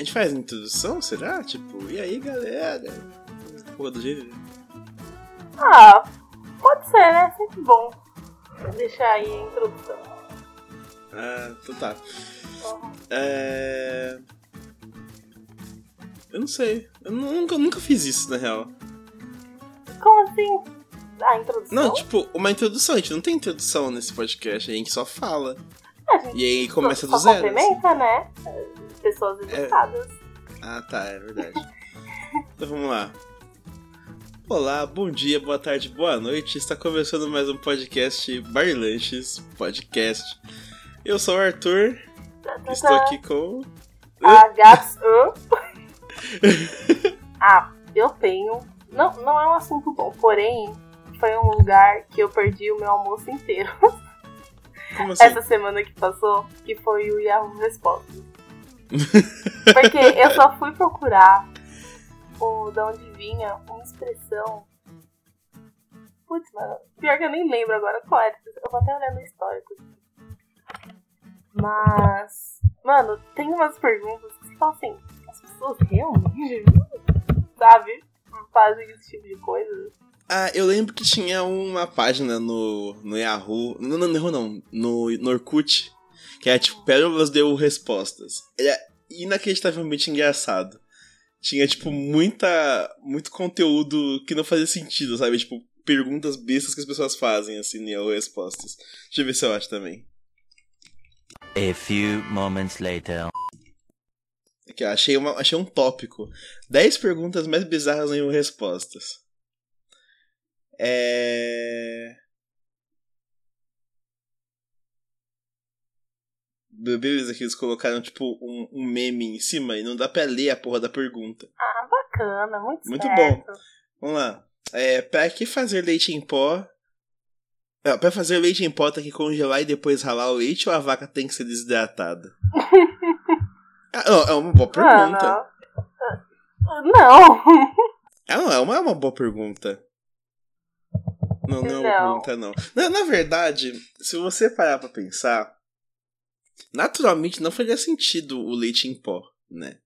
A gente faz introdução, será? Tipo, e aí galera? Porra do jeito. Ah, pode ser, né? Sempre bom deixar aí a introdução. Ah, então tá. É. Eu não sei. Eu nunca, nunca fiz isso, na real. Como assim? A introdução? Não, tipo, uma introdução. A gente não tem introdução nesse podcast, a gente só fala. A gente E aí começa só do zero. assim. complementa, né? Pessoas educadas. Ah, tá, é verdade. então vamos lá. Olá, bom dia, boa tarde, boa noite. Está começando mais um podcast Barlanches Podcast. Eu sou o Arthur, Tá, tá, estou tá. aqui com. A Gats. Hã? ah, eu tenho. Não, não é um assunto bom, porém, foi um lugar que eu perdi o meu almoço inteiro. Como assim? Essa semana que passou, que foi o Yahoo Respostas. Porque eu só fui procurar o, de onde vinha uma expressão. Putz, mano, pior que eu nem lembro agora qual era. Eu vou até olhar no histórico. Mas, mano, tem umas perguntas que você fala assim: as pessoas realmente, sabe, fazem esse tipo de coisa? Ah, eu lembro que tinha uma página no, no Yahoo. Não, não, Yahoo não. No, no Orkut. Que era tipo Pérolas deu respostas. Era inacreditavelmente engraçado. Tinha, tipo, muita. muito conteúdo que não fazia sentido, sabe? Tipo, perguntas bestas que as pessoas fazem, assim, no Yahoo Respostas. Deixa eu ver se eu acho também. A few moments later. Aqui, ó, achei, uma, achei um tópico. 10 perguntas mais bizarras Yahoo Respostas. É. Beleza, que eles colocaram, tipo, um, um meme em cima e não dá pra ler a porra da pergunta. Ah, bacana, muito Muito certo. Vamos lá. É, pra que fazer leite em pó? É, pra fazer leite em pó tem que congelar e depois ralar o leite ou a vaca tem que ser desidratada? ah, não, é uma boa Ah, pergunta. não. Não. Ah, não, é uma, é uma boa pergunta. Não, não é uma Não. pergunta, não. Na, na verdade, se você parar pra pensar, naturalmente não faria sentido o leite em pó, né?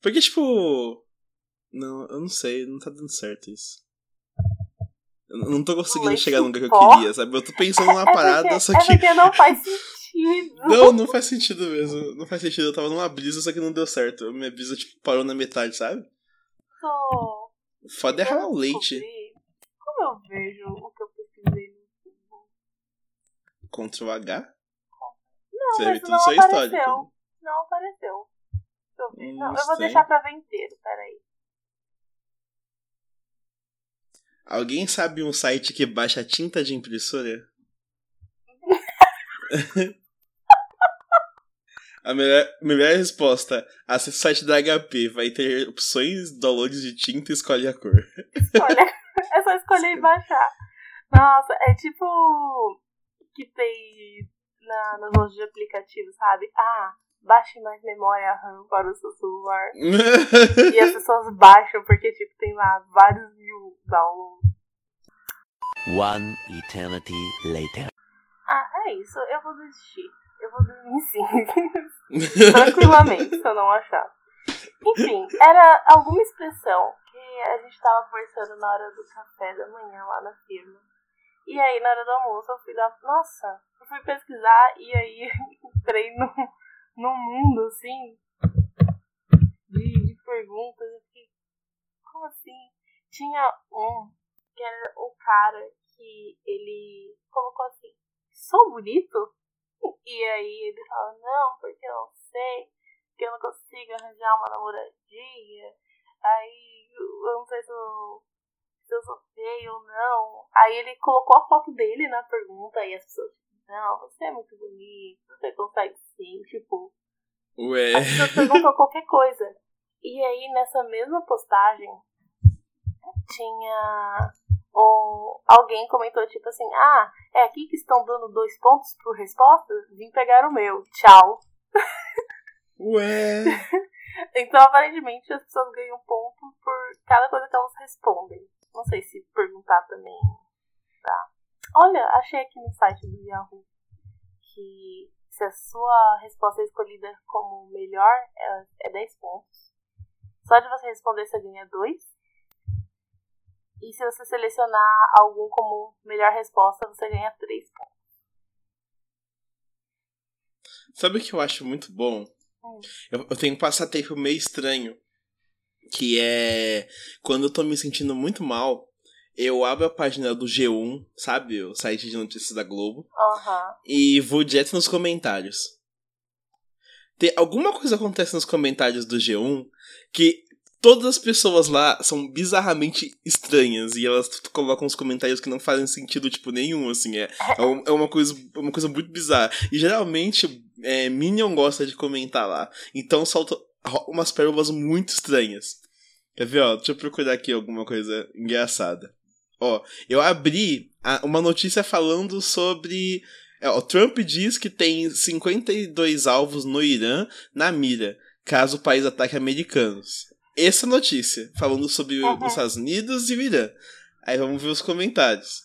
Porque, tipo. Não, eu não sei, não tá dando certo isso. Eu não tô conseguindo Leite chegar no lugar que eu queria, sabe? Eu tô pensando numa É parada, porque, só é que. porque não faz sentido. Não, não faz sentido mesmo. Não faz sentido. Eu tava numa brisa, só que não deu certo. Minha brisa, tipo, parou na metade, sabe? Tô- Foda é eu ralar o leite. Como eu vejo o que eu pesquisei no Google? Ctrl H. Não, Você mas tudo não apareceu. histórico. Não apareceu. Deixa eu ver. Hum, não, eu vou deixar pra ver inteiro, peraí. Alguém sabe um site que baixa tinta de impressora? A melhor, melhor resposta: acesse o site da HP, vai ter opções, downloads de tinta e escolhe a cor. Olha, é só escolher e baixar. Nossa, é tipo que tem na, nas lojas de aplicativos, sabe? Ah, baixe mais memória RAM para o seu celular. E as pessoas baixam porque, tipo, tem lá vários mil downloads. One eternity later. Ah, é isso. Eu vou desistir. Eu vou dormir sim. Tranquilamente, se eu não achar. Enfim, era alguma expressão que a gente tava conversando na hora do café da manhã lá na firma. E aí, na hora do almoço, eu fui dar. Nossa, eu fui pesquisar e aí entrei no, no mundo, assim, de, de perguntas. Eu fiquei, como assim? Tinha um que era o cara que ele colocou assim: sou bonito? E aí ele fala, não, porque eu não sei, que eu não consigo arranjar uma namoradinha. Aí eu não sei se eu, se eu sou feio ou não. Aí ele colocou a foto dele na pergunta e as pessoas, não, você é muito bonito, você consegue sim, tipo, Ué. as pessoas perguntam qualquer coisa. E aí, nessa mesma postagem, tinha um, alguém comentou, tipo assim, ah, é aqui que estão dando dois pontos por resposta? Vim pegar o meu. Tchau. Ué. Então, aparentemente, as pessoas ganham ponto por cada coisa que elas respondem. Não sei se perguntar também. Tá. Olha, achei aqui no site do Yahoo que se a sua resposta é escolhida como melhor, é, é 10 pontos. Só de você responder você ganha 2. E se você selecionar algum como melhor resposta, você ganha 3 pontos. Sabe o que eu acho muito bom? Hum. Eu, eu tenho um passatempo meio estranho. Que é quando eu tô me sentindo muito mal, eu abro a página do G1, sabe? O site de notícias da Globo. Aham. E vou direto nos comentários. Tem alguma coisa acontece nos comentários do G1 que todas as pessoas lá são bizarramente estranhas e elas colocam uns comentários que não fazem sentido tipo nenhum, assim, é, é é uma coisa uma coisa muito bizarra. E geralmente é, Minion gosta de comentar lá, então solta umas pérolas muito estranhas. Quer ver, ó? Deixa eu procurar aqui alguma coisa engraçada. Ó, eu abri a- uma notícia falando sobre é, o Trump diz que tem 52 alvos no Irã na mira, caso o país ataque americanos. Essa notícia, falando sobre Uhum. os Estados Unidos e o Irã. Aí vamos ver os comentários.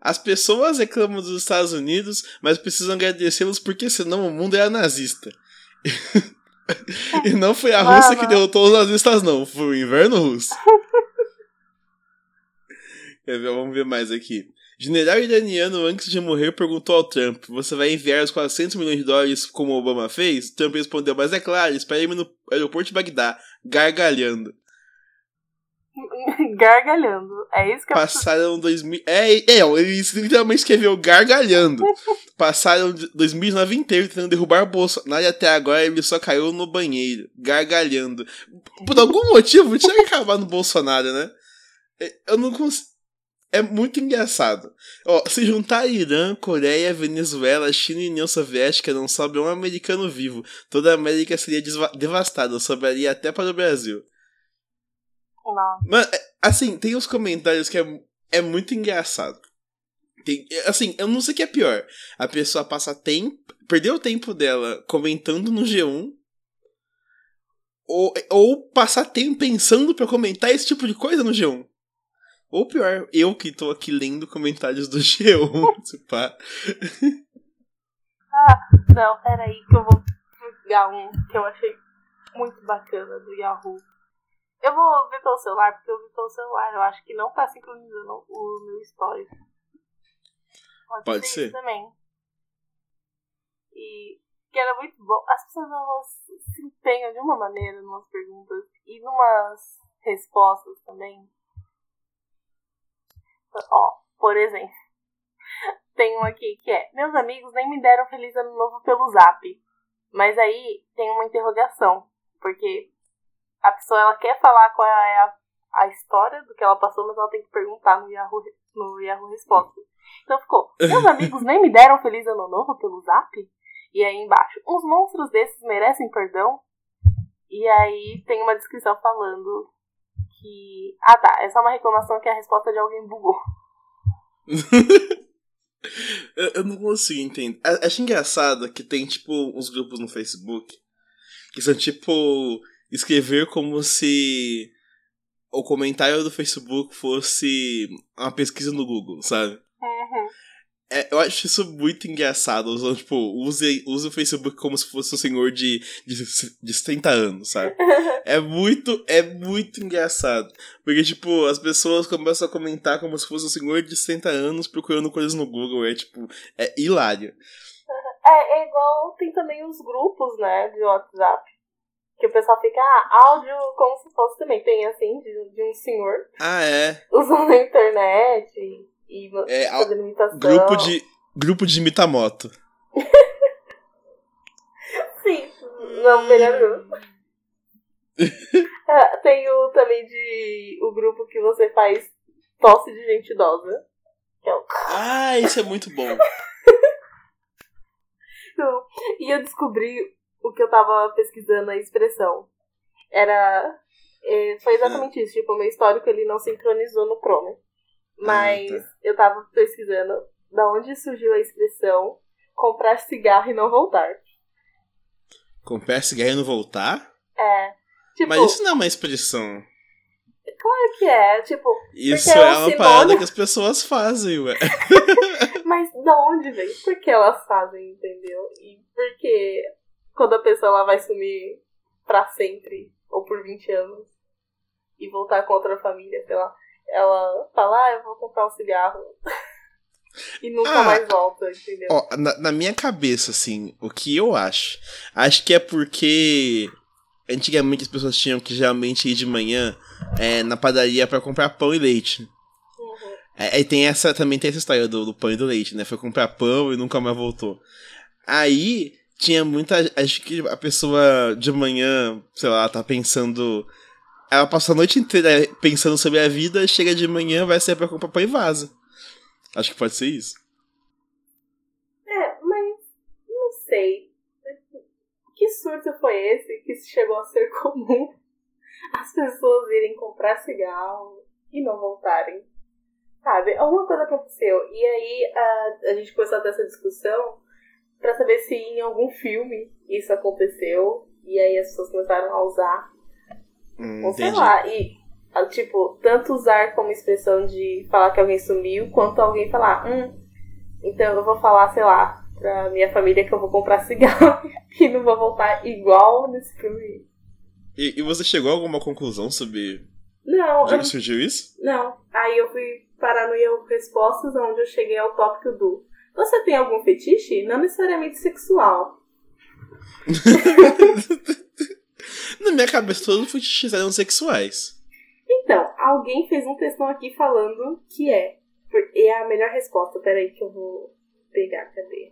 As pessoas reclamam dos Estados Unidos, mas precisam agradecê-los porque senão o mundo era nazista. e não foi a Rússia que derrotou os nazistas, não. Foi o inverno russo. Ver? Vamos ver mais aqui. General iraniano, antes de morrer, perguntou ao Trump: Você vai enviar os 400 milhões de dólares como o Obama fez? Trump respondeu: Mas é claro, espere-me no aeroporto de Bagdá, gargalhando. Gargalhando. É isso que eu Passaram 2000. É, é, ele literalmente escreveu gargalhando. Passaram de- 2009 inteiro tentando derrubar Bolsonaro e até agora ele só caiu no banheiro, gargalhando. Por algum motivo, tinha que acabar no Bolsonaro, né? É, Eu não consigo. É muito engraçado. Ó, se juntar Irã, Coreia, Venezuela, China e União Soviética, não sobra um americano vivo. Toda a América seria devastada, sobraria até para o Brasil. Mano, é- assim, tem uns comentários que é, é muito engraçado. Tem, é, assim, eu não sei o que é pior. A pessoa passa tempo. Perdeu o tempo dela comentando no G1. Ou, ou passar tempo pensando pra comentar esse tipo de coisa no G1. Ou pior, eu que tô aqui lendo comentários do G1. se pá. Não, peraí, que eu vou pegar um que eu achei muito bacana do Yahoo. Eu vou ver pelo celular, porque eu vi pelo celular. Eu acho que não tá sincronizando o meu histórico. Pode, Pode ser, ser. também. E que era muito bom. As pessoas elas se empenham de uma maneira umas perguntas e numas respostas também. Ó, por exemplo, tem um aqui que é: Meus amigos nem me deram feliz ano novo pelo zap. Mas aí tem uma interrogação, porque a pessoa ela quer falar qual é a, a história do que ela passou, mas ela tem que perguntar no Yahoo, no Yahoo Respostas. Então ficou: Meus amigos nem me deram feliz ano novo pelo zap? E aí embaixo: Uns monstros desses merecem perdão? E aí tem uma descrição falando que. Ah tá, é só uma reclamação que a resposta de alguém bugou. eu, eu não consigo entender. Acho engraçado que tem, tipo, uns grupos no Facebook que são, tipo, escrever como se o comentário do Facebook fosse uma pesquisa no Google, sabe? Uhum. É, eu acho isso muito engraçado. Usando, tipo, use, use o Facebook como se fosse um senhor de, de, de 70 anos, sabe? É muito, é muito engraçado. Porque, tipo, as pessoas começam a comentar como se fosse um senhor de 60 anos procurando coisas no Google. É, tipo, é hilário. É, é igual tem também os grupos, né, de WhatsApp. Que o pessoal fica, ah, áudio como se fosse também. Tem assim, de, de um senhor Ah, é. usando a internet e, e É, fazendo imitação. Grupo de, grupo de imitamoto. Sim, não, melhor grupo. Ah, tem o também de. o grupo que você faz tosse de gente idosa. É o. Ah, isso é muito bom. E eu descobri o que eu tava pesquisando a expressão. Era. é, foi exatamente isso. Tipo, o meu histórico ele não sincronizou no Chrome. Mas Ah, tá. eu tava pesquisando da onde surgiu a expressão comprar cigarro e não voltar. Com PS ganhando voltar? É. Tipo, Mas isso não é uma expressão. claro que é. Tipo, Isso é é um uma sinônimo. parada que as pessoas fazem, ué. mas da onde vem? Por que elas fazem, entendeu? E por que quando a pessoa ela vai sumir pra sempre, ou por 20 anos, e voltar contra a família, sei lá. Ela fala, ah, eu vou comprar um cigarro. e nunca Ah. mais volta, entendeu? Ó, na, na minha cabeça, assim, o que eu acho? Acho que é porque antigamente as pessoas tinham que geralmente ir de manhã é, na padaria pra comprar pão e leite. Uhum. É, Aí tem essa, também tem essa história do, do pão e do leite, né? Foi comprar pão e nunca mais voltou. Aí tinha muita. Acho que a pessoa de manhã, sei lá, tá pensando. Ela passou a noite inteira pensando sobre a vida, chega de manhã, vai sair pra comprar pão e vaza. Acho que pode ser isso. É, mas não sei. Que surto foi esse que chegou a ser comum as pessoas irem comprar cigarro e não voltarem? Sabe? Alguma coisa aconteceu. E aí a, a gente começou a ter essa discussão pra saber se em algum filme isso aconteceu. E aí as pessoas começaram a usar. Hum, Ou sei entendi. lá. E, ah, tipo, tanto usar como expressão de falar que alguém sumiu, quanto alguém falar, hum, então eu vou falar, sei lá, pra minha família que eu vou comprar cigarro e não vou voltar igual nesse filme. E, e você chegou a alguma conclusão sobre Não, de eu, onde surgiu isso? não. Aí eu fui parar no Yahoo Respostas, onde eu cheguei ao tópico do Você tem algum fetiche? Não necessariamente sexual. Na minha cabeça, todos os fetiches eram sexuais. Então, alguém fez um textão aqui falando que é. E é a melhor resposta. Peraí que eu vou pegar, cadê?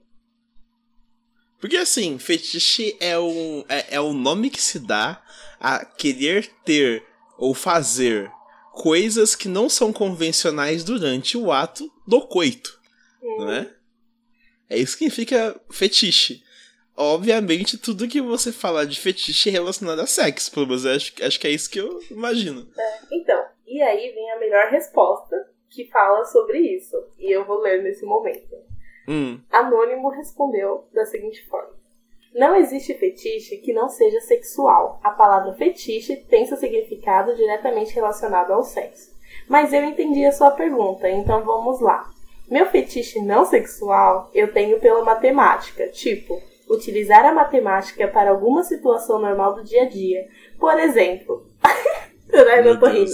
Porque assim, fetiche é um, é, é o nome que se dá a querer ter ou fazer coisas que não são convencionais durante o ato do coito, não é? É isso que significa fetiche. Obviamente, tudo que você falar de fetiche é relacionado a sexo, pelo menos acho, acho que é isso que eu imagino. Então, e aí vem a melhor resposta que fala sobre isso. E eu vou ler nesse momento. Hum, Anônimo respondeu da seguinte forma: Não existe fetiche que não seja sexual. A palavra fetiche tem seu significado diretamente relacionado ao sexo. Mas eu entendi a sua pergunta, então vamos lá. Meu fetiche não sexual eu tenho pela matemática, tipo, utilizar a matemática para alguma situação normal do dia a dia. Por exemplo, Ai, não tô rindo.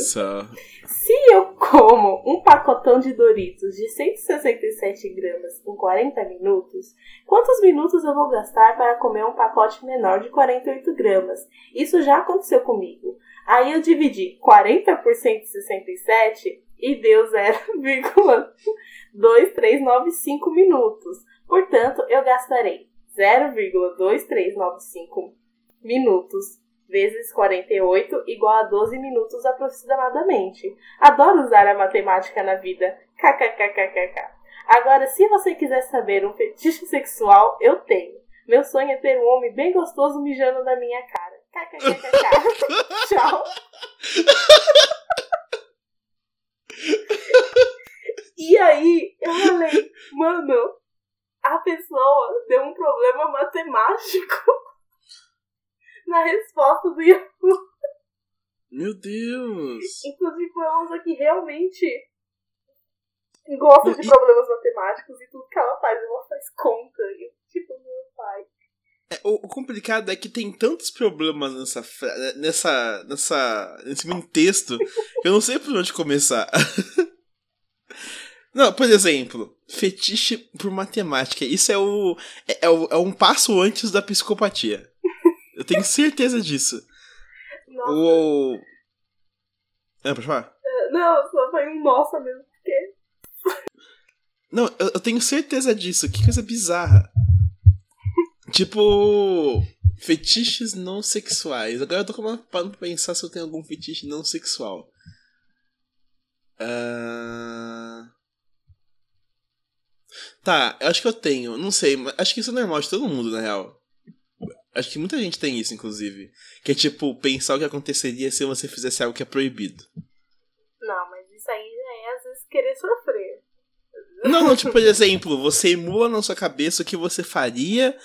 Se eu como um pacotão de Doritos de 167 gramas em 40 minutos, quantos minutos eu vou gastar para comer um pacote menor de 48 gramas? Isso já aconteceu comigo. Aí eu dividi 40 por 167 e deu 0,2395 minutos. Portanto, eu gastarei 0,2395 minutos vezes 48 igual a 12 minutos aproximadamente. Adoro usar a matemática na vida. KKKKKK. Agora, se você quiser saber um fetiche sexual, eu tenho. Meu sonho é ter um homem bem gostoso mijando na minha cara. KKKKK. Tchau. E aí, eu falei, mano, a pessoa deu um problema matemático na resposta do Yahoo. Meu Deus! Inclusive, foi uma moça que realmente gosta de E- problemas matemáticos e tudo que ela faz, ela faz conta. E, tipo, meu pai. É, o, complicado é que tem tantos problemas nessa, fra- nessa, nessa, nesse mini texto que eu não sei por onde começar. Não, por exemplo, fetiche por matemática. Isso é o, é, é o- é um passo antes da psicopatia. Eu tenho certeza disso. Nossa, O. Ah, pode falar? não, só foi um nossa mesmo. Porque Não, eu, eu tenho certeza disso. Que coisa bizarra. Tipo. Fetiches não sexuais. Agora eu tô com- parando pra pensar se eu tenho algum fetiche não sexual. Ah, Tá, eu acho que eu tenho. Não sei, mas acho que isso é normal de todo mundo, na real. Acho que muita gente tem isso, inclusive. Que é tipo, pensar o que aconteceria se você fizesse algo que é proibido. Não, mas isso aí já é às vezes querer sofrer. Não, não, tipo, por exemplo, você emula na sua cabeça o que você faria.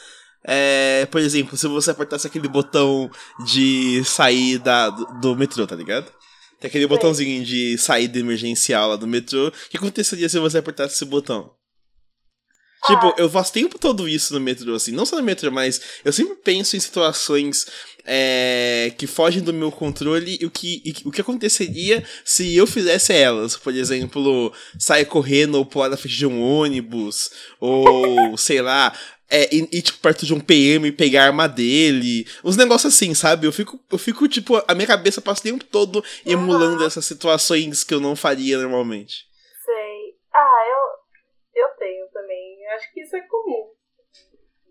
É, por exemplo, se você apertasse aquele botão de sair da, do, do metrô, tá ligado? Tem aquele botãozinho de saída emergencial lá do metrô. O que aconteceria se você apertasse esse botão? Tipo, Ah. eu faço tempo todo isso no metrô, assim. Não só no metrô, mas eu sempre penso em situações é, que fogem do meu controle e o que, e o que aconteceria se eu fizesse elas. Por exemplo, sair correndo ou pular na frente de um ônibus, ou sei lá. É, ir, tipo, perto de um PM e pegar a arma dele. Uns negócios assim, sabe? Eu fico, eu fico, tipo, a minha cabeça passa o tempo todo emulando essas situações que eu não faria normalmente. Sei. Ah, eu, eu tenho também. Eu acho que isso é comum.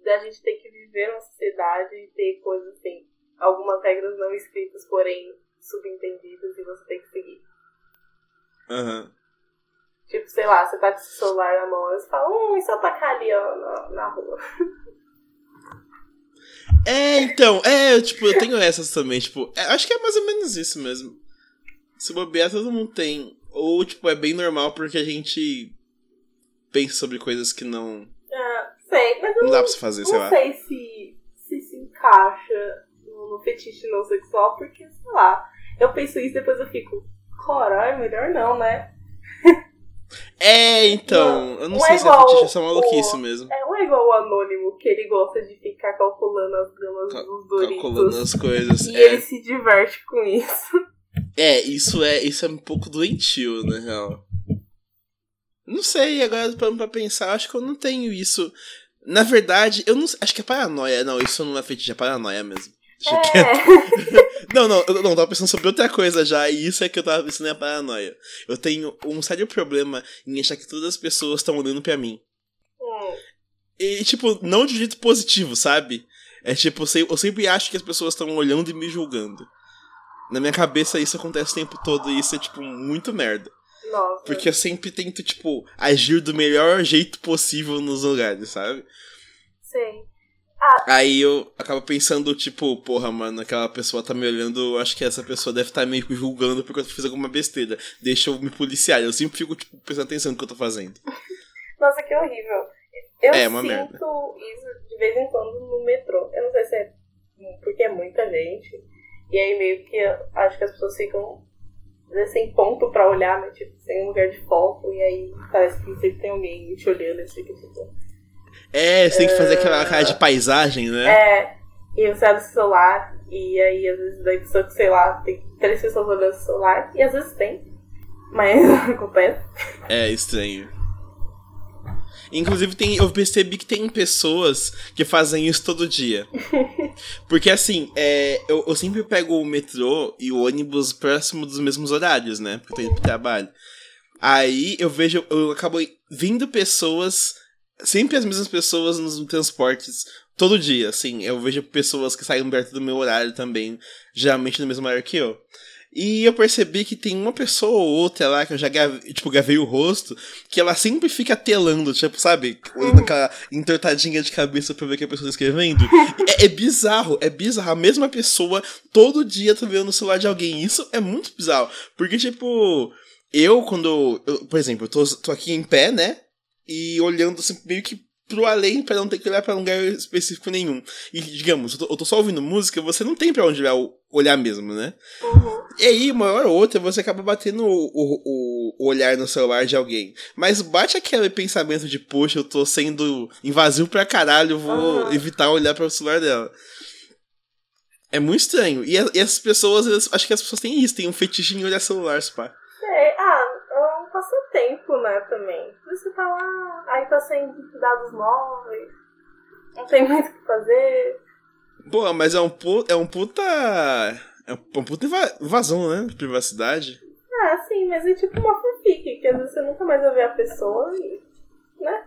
Da gente ter que viver numa sociedade e ter coisas assim. Algumas regras não escritas, porém subentendidas e você tem que seguir. Aham. Tipo, sei lá, você tá com o celular na mão e você fala, hum, e se eu tacar ali, ó, na, na rua? É, então, é, tipo, eu tenho essas também, tipo, é, acho que é mais ou menos isso mesmo. Se bobear, todo mundo tem. Ou, tipo, é bem normal porque a gente pensa sobre coisas que não, Ah, sei, mas não não, dá pra se fazer, sei não lá. sei se, se se encaixa no, fetiche não sexual, porque, sei lá, eu penso isso e depois eu fico, caralho, melhor não, né? É, então, eu não Não sei é se é fetiche, é maluquice o- mesmo. É, não é igual o anônimo, que ele gosta de ficar calculando as gramas Cal- dos Doritos. Calculando as coisas. E É, ele se diverte com isso. é, isso é, isso é um pouco doentio, na real. Não sei, agora parando pra pensar, acho que eu não tenho isso. Na verdade, eu não sei, acho que é paranoia. Não, isso não é fetiche, é paranoia mesmo. Deixa quieto. É. Não, não, eu não, tava pensando sobre outra coisa já, e isso é que eu tava pensando em paranoia. Eu tenho um sério problema em achar que todas as pessoas estão olhando pra mim. E, tipo, não de jeito positivo, sabe? É tipo, eu, sempre acho que as pessoas estão olhando e me julgando. Na minha cabeça isso acontece o tempo todo e isso é, tipo, muito merda. nossa. Porque eu sempre tento, tipo, agir do melhor jeito possível nos lugares, sabe? Sei. Aí eu acabo pensando, tipo, porra, mano, aquela pessoa tá me olhando, acho que essa pessoa deve estar meio que julgando porque eu fiz alguma besteira. Deixa eu me policiar. Eu sempre fico, tipo, prestando atenção no que eu tô fazendo. Nossa, que horrível. Eu É, uma sinto merda. isso de vez em quando no metrô. Eu não sei se é porque é muita gente. E aí meio que acho que as pessoas ficam sem ponto pra olhar, né? Tipo, sem um lugar de foco. E aí parece que sempre tem alguém te olhando e fica tipo. É, você tem que fazer aquela cara de paisagem, né? É. E você abre o celular. E aí às vezes daí pessoa que, sei lá, tem três pessoas olhando o celular. E às vezes tem. Mas acontece. É estranho. Inclusive, tem, eu percebi que tem pessoas que fazem isso todo dia. Porque, assim, é, eu, eu sempre pego o metrô e o ônibus próximo dos mesmos horários, né? Porque eu tô indo pro trabalho. Aí eu vejo, eu acabo vindo pessoas, sempre as mesmas pessoas nos transportes, todo dia, assim. Eu vejo pessoas que saem perto do meu horário também, geralmente no mesmo horário que eu. E eu percebi que tem uma pessoa ou outra lá que eu já gravei, tipo, gravei o rosto, que ela sempre fica telando, tipo, sabe? Olhando aquela entortadinha de cabeça pra ver o que a pessoa tá escrevendo. é, é bizarro, é bizarro. A mesma pessoa todo dia tá vendo no celular de alguém. Isso é muito bizarro. Porque, tipo, eu, quando. eu- por exemplo, eu tô, tô aqui em pé, né? E olhando assim, meio que pro além pra não ter que olhar pra lugar específico nenhum. E, digamos, eu tô, eu tô só ouvindo música, você não tem pra onde olhar, olhar mesmo, né? Uhum. E aí, uma hora ou outra, você acaba batendo o, o, o olhar no celular de alguém. Mas bate aquele pensamento de, poxa, eu tô sendo invasivo pra caralho, eu vou Aham. evitar olhar para o celular dela. É muito estranho. E, a- e as pessoas, elas- acho que as pessoas têm isso, tem um fetiche em olhar celular, pá. É, é passatempo, né, também. Você tá lá, aí tá sem dados móveis, não tem muito o que fazer. Pô, mas é um, pu- é um puta. É um puta inva- invasão, né? De privacidade. Ah, sim, mas é tipo uma fanfic, que às vezes você nunca mais vai ver a pessoa e, né?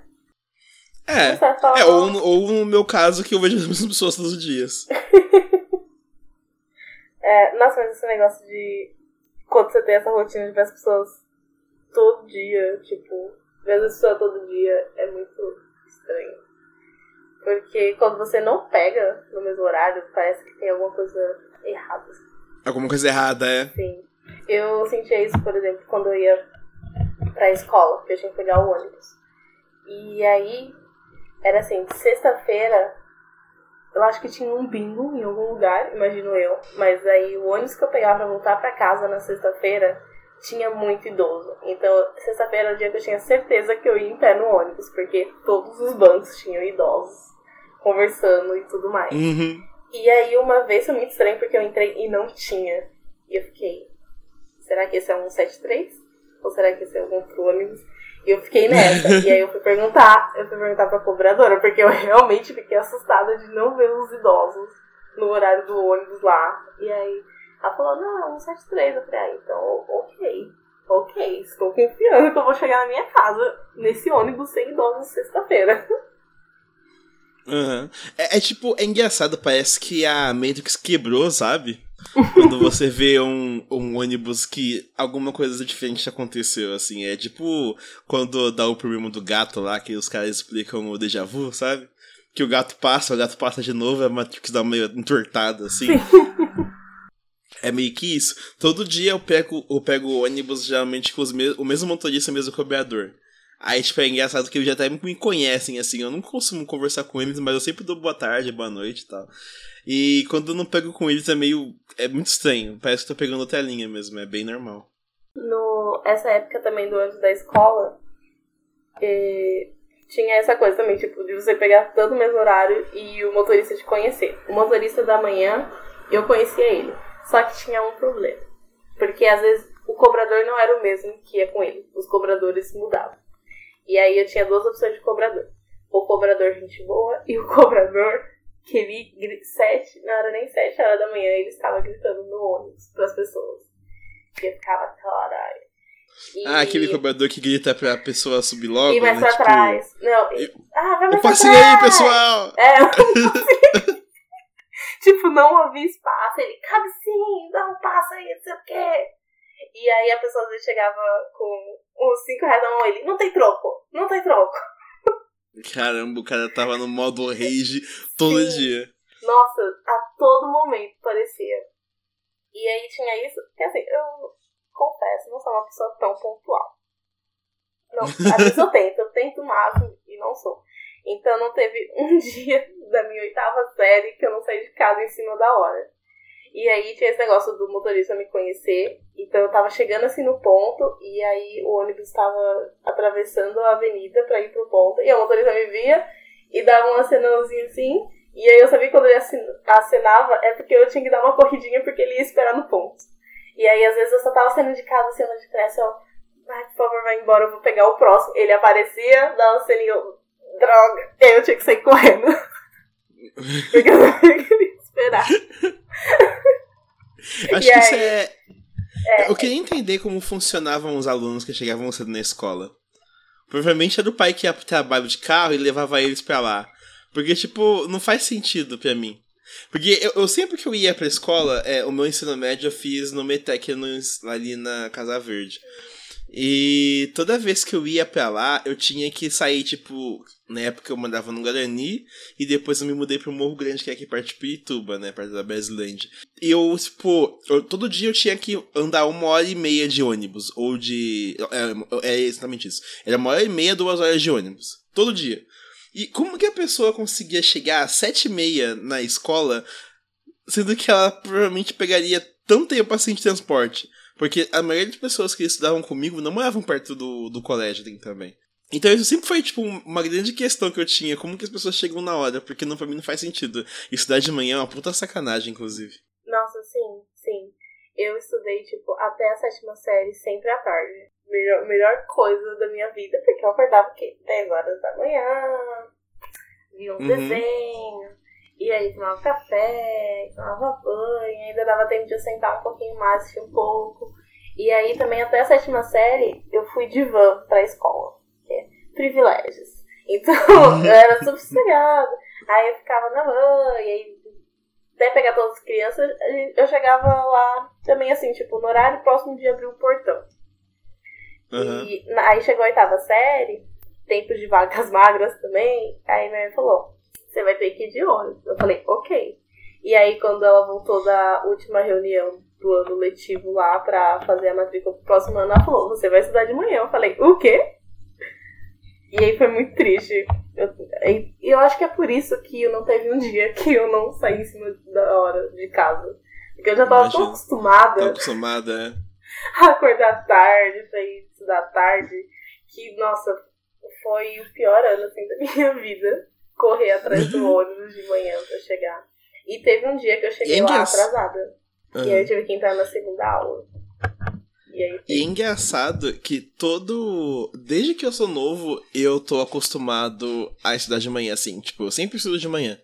É. É, ou, "Nossa, no- ou no meu caso, que eu vejo as mesmas pessoas todos os dias. É, nossa, mas esse negócio de quando você tem essa rotina de ver as pessoas todo dia, tipo, ver as pessoas todo dia é muito estranho. Porque quando você não pega no mesmo horário, parece que tem alguma coisa errada. Alguma coisa errada, é. Sim. Eu sentia isso, por exemplo, quando eu ia pra escola, porque eu tinha que pegar o ônibus. E aí, era assim, sexta-feira, eu acho que tinha um bingo em algum lugar, imagino eu. Mas aí o ônibus que eu pegava pra voltar pra casa na sexta-feira tinha muito idoso. Então, sexta-feira era o dia que eu tinha certeza que eu ia em pé no ônibus, porque todos os bancos tinham idosos conversando e tudo mais. Uhum. E aí, uma vez foi muito estranho porque eu entrei e não tinha. E eu fiquei, será que esse é um 73? Ou será que esse é algum outro ônibus? E eu fiquei nessa. e aí eu fui perguntar, eu fui perguntar pra cobradora, porque eu realmente fiquei assustada de não ver os idosos no horário do ônibus lá. E aí ela falou, não, é um 73. Eu falei, ah, então ok. Ok, estou confiando que eu vou chegar na minha casa nesse ônibus sem idosos sexta-feira. Uhum. É, é, tipo, é engraçado, parece que a Matrix quebrou, sabe? Quando você vê um, um ônibus que alguma coisa diferente aconteceu, assim. É tipo quando dá o problema do gato lá, que os caras explicam o déjà vu, sabe? Que o gato passa, o gato passa de novo, a Matrix dá uma meio entortada, assim. É meio que isso. Todo dia eu pego, eu pego o ônibus geralmente com os me o mesmo motorista e o mesmo cobrador. Aí, tipo, é engraçado que eles já até me conhecem, assim. Eu não costumo conversar com eles, mas eu sempre dou boa tarde, boa noite e tal. E quando eu não pego com eles é meio. É muito estranho. Parece que tô pegando outra linha mesmo, é bem normal. No, essa época também do antes da escola, e, tinha essa coisa também, tipo, de você pegar todo o mesmo horário e o motorista te conhecer. O motorista da manhã, eu conhecia ele. Só que tinha um problema. Porque às vezes o cobrador não era o mesmo que ia com ele. Os cobradores mudavam. E aí eu tinha duas opções de cobrador. O cobrador gente boa e o cobrador que ele, sete, não era nem sete horas da manhã, ele estava gritando no ônibus para as pessoas. E eu ficava, caralho. E... Ah, aquele cobrador que grita pra pessoa subir logo. E mais né? pra tipo... trás. Não, eu... ah, vai mais eu passei aí, pessoal! É, eu tipo, não havia espaço. Ele, cabe sim, dá um passo aí, não sei o quê. E aí a pessoa às vezes chegava com uns 5 reais na mão ele, não tem troco, não tem troco. Caramba, o cara tava no modo rage todo Sim. dia. Nossa, a todo momento parecia. E aí tinha isso, que assim, eu confesso, não sou uma pessoa tão pontual. Não, às vezes eu tento, eu tento o máximo e não sou. Então não teve um dia da minha oitava série que eu não saí de casa em cima da hora. E aí tinha esse negócio do motorista me conhecer. Então eu tava chegando assim no ponto e aí o ônibus estava atravessando a avenida para ir pro ponto. E a motorista me via e dava um acenãozinho assim. E aí eu sabia que quando ele acenava é porque eu tinha que dar uma corridinha porque ele ia esperar no ponto. E aí às vezes eu só tava saindo de casa assim, de trás, eu, ai, por favor, vai embora, eu vou pegar o próximo. Ele aparecia, dava uma ceninha, droga. Eu tinha que sair correndo. porque eu não queria esperar. Acho e que aí, isso é... é... Eu queria entender como funcionavam os alunos que chegavam cedo na escola. Provavelmente era o pai que ia pro trabalho de carro e levava eles pra lá. Porque, tipo, não faz sentido pra mim. Porque eu, eu sempre que eu ia pra escola, é, o meu ensino médio eu fiz no Metec ali na Casa Verde. E toda vez que eu ia pra lá, eu tinha que sair, tipo, na época eu mandava no Guarani e depois eu me mudei pro Morro Grande, que é aqui perto de Pirituba, né, perto da Brasilândia. E eu, tipo, eu, todo dia eu tinha que andar uma hora e meia de ônibus, ou de... É, é exatamente isso. Era uma hora e meia, duas horas de ônibus. Todo dia. E como que a pessoa conseguia chegar às sete e meia na escola, sendo que ela provavelmente pegaria tanto tempo assim de transporte? Porque a maioria das pessoas que estudavam comigo não moravam perto do, do colégio também. Então isso sempre foi, tipo, uma grande questão que eu tinha. Como que as pessoas chegam na hora? Porque não, pra mim não faz sentido. Estudar de manhã é uma puta sacanagem, inclusive. Nossa, sim, sim. Eu estudei, tipo, até a sétima série, sempre à tarde. Melhor, melhor coisa da minha vida, porque eu acordava, o quê? 10 horas da manhã, via um uhum. desenho, e aí tomava café, tomava banho, ainda dava tempo de eu sentar um pouquinho mais, assistir um pouco. E aí também até a sétima série eu fui de van pra escola. É privilégios. Então eu era sossegada. Aí eu ficava na van, e aí até pegar todas as crianças, eu chegava lá também assim, tipo, no horário próximo de abrir o portão. Uhum. E aí chegou a oitava série, tempos de vacas magras também, aí minha mãe falou, você vai ter que ir de ônibus. Eu falei, ok. E aí, quando ela voltou da última reunião do ano letivo lá pra fazer a matrícula pro próximo ano, ela falou, você vai estudar de manhã. Eu falei, o quê? E aí foi muito triste. Eu, eu acho que é por isso que eu não teve um dia que eu não saí em cima da hora de casa. Porque eu já tava tão acostumada. Tão acostumada, é. acordar tarde, pra ir estudar tarde. Que, nossa, foi o pior ano assim, da minha vida. Correr atrás do ônibus de manhã pra chegar. E teve um dia que eu cheguei é lá atrasada. Ah. E aí eu tive que entrar na segunda aula. E aí E é engraçado que todo. Desde que eu sou novo, eu tô acostumado a estudar de manhã, assim. Tipo, eu sempre estudo de manhã.